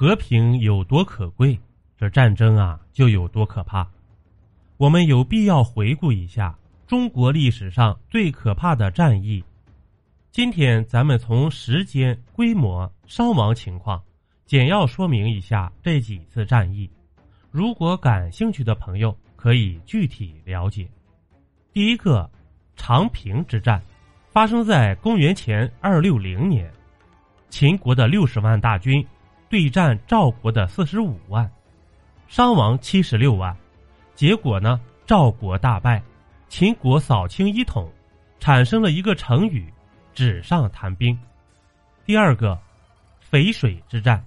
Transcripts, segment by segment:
和平有多可贵，这战争啊就有多可怕。我们有必要回顾一下中国历史上最可怕的战役。今天咱们从时间、规模、伤亡情况，简要说明一下这几次战役。如果感兴趣的朋友可以具体了解。第一个，长平之战，发生在公元前二六零年，秦国的六十万大军对战赵国的四十五万，伤亡七十六万。结果呢？赵国大败，秦国扫清一统，产生了一个成语“纸上谈兵”。第二个，淝水之战，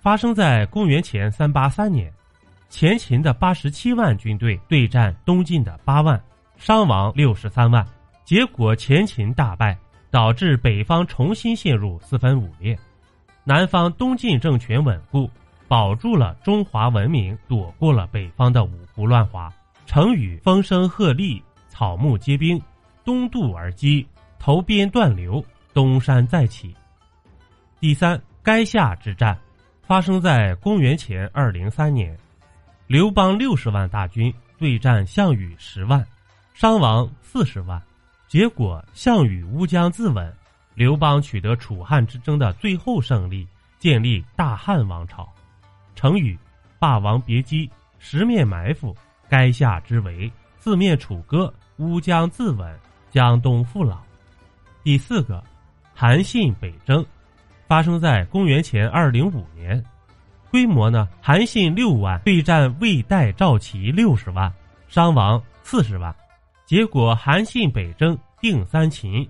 发生在公元前三八三年，前秦的八十七万军队对战东晋的八万，伤亡六十三万。结果前秦大败，导致北方重新陷入四分五裂，南方东晋政权稳固。保住了中华文明，躲过了北方的五胡乱华。成语“风声鹤唳，草木皆兵”，东渡而击，投鞭断流，东山再起。第三，垓下之战，发生在公元前二零三年，刘邦六十万大军对战项羽十万，伤亡四十万。结果项羽乌江自刎，刘邦取得楚汉之争的最后胜利，建立大汉王朝。成语“霸王别姬”“十面埋伏”“垓下之围”“四面楚歌”“乌江自刎”“江东父老”。第四个，韩信北征，发生在公元前二零五年，规模呢？韩信六万对战魏代赵齐六十万，伤亡四十万。结果韩信北征定三秦，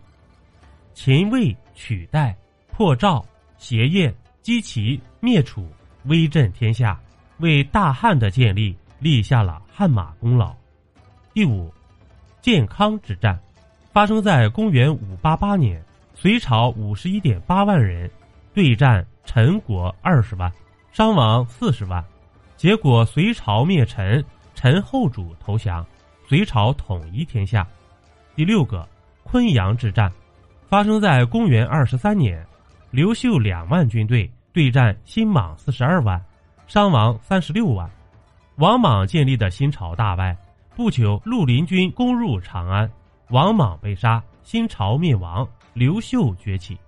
秦魏取代破赵，协燕击齐灭楚。威震天下，为大汉的建立立下了汗马功劳。第五，建康之战，发生在公元五八八年，隋朝五十一点八万人对战陈国二十万，伤亡四十万。结果隋朝灭陈，陈后主投降，隋朝统一天下。第六个，昆阳之战，发生在公元二十三年，刘秀两万军队。对战新莽四十二万，伤亡三十六万。王莽建立的新朝大败，不久绿林军攻入长安，王莽被杀，新朝灭亡，刘秀崛起。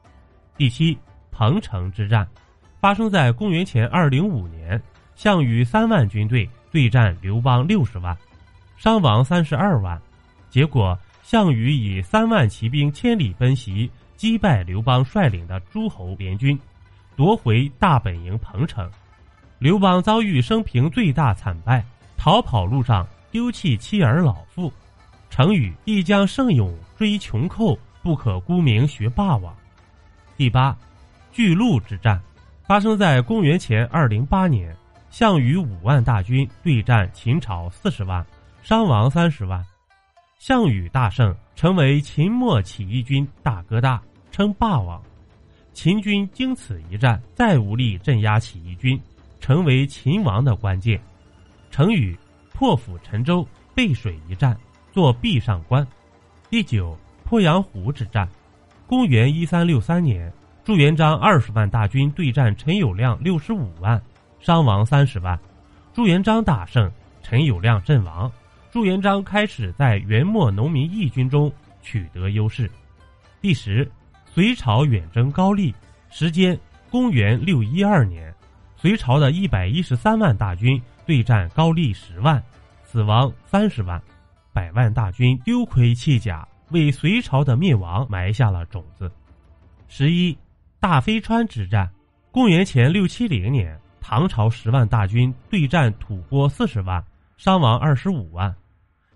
第七，彭城之战，发生在公元前二零五年，项羽三万军队对战刘邦六十万，伤亡三十二万。结果项羽以三万骑兵千里奔袭，击败刘邦率领的诸侯联军。夺回大本营彭城，刘邦遭遇生平最大惨败，逃跑路上丢弃妻儿老父。成语“一将胜勇追穷寇，不可沽名学霸王”。第八，巨鹿之战，发生在公元前二零八年，项羽五万大军对战秦朝四十万，伤亡三十万。项羽大胜，成为秦末起义军大哥大，称霸王。秦军经此一战，再无力镇压起义军，成为秦王的关键。成语“破釜沉舟，背水一战，做壁上观”。第九，鄱阳湖之战，公元一三六三年，朱元璋二十万大军对战陈友谅六十五万，伤亡三十万。朱元璋大胜，陈友谅阵亡。朱元璋开始在元末农民义军中取得优势。第十。隋朝远征高丽，时间公元六一二年，隋朝的一百一十三万大军对战高丽十万，死亡三十万，百万大军丢盔弃甲，为隋朝的灭亡埋下了种子。十一，大飞川之战，公元前六七零年，唐朝十万大军对战吐蕃四十万，伤亡二十五万，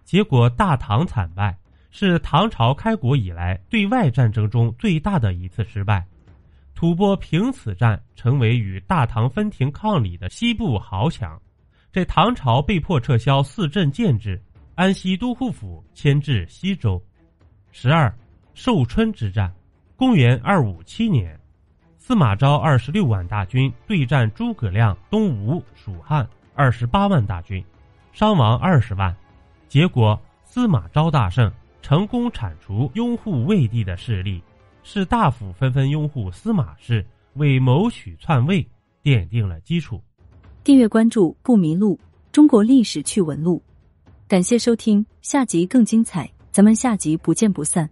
结果大唐惨败。是唐朝开国以来对外战争中最大的一次失败，吐蕃凭此战成为与大唐分庭抗礼的西部豪强，这唐朝被迫撤销四镇建制，安西都护府迁至西周。十二，寿春之战，公元二五七年，司马昭二十六万大军对战诸葛亮东吴蜀汉二十八万大军，伤亡二十万，结果司马昭大胜。成功铲除拥护魏帝的势力，士大夫纷纷拥护司马氏，为谋取篡位，奠定了基础。订阅关注不迷路，中国历史趣闻录。感谢收听，下集更精彩，咱们下集不见不散。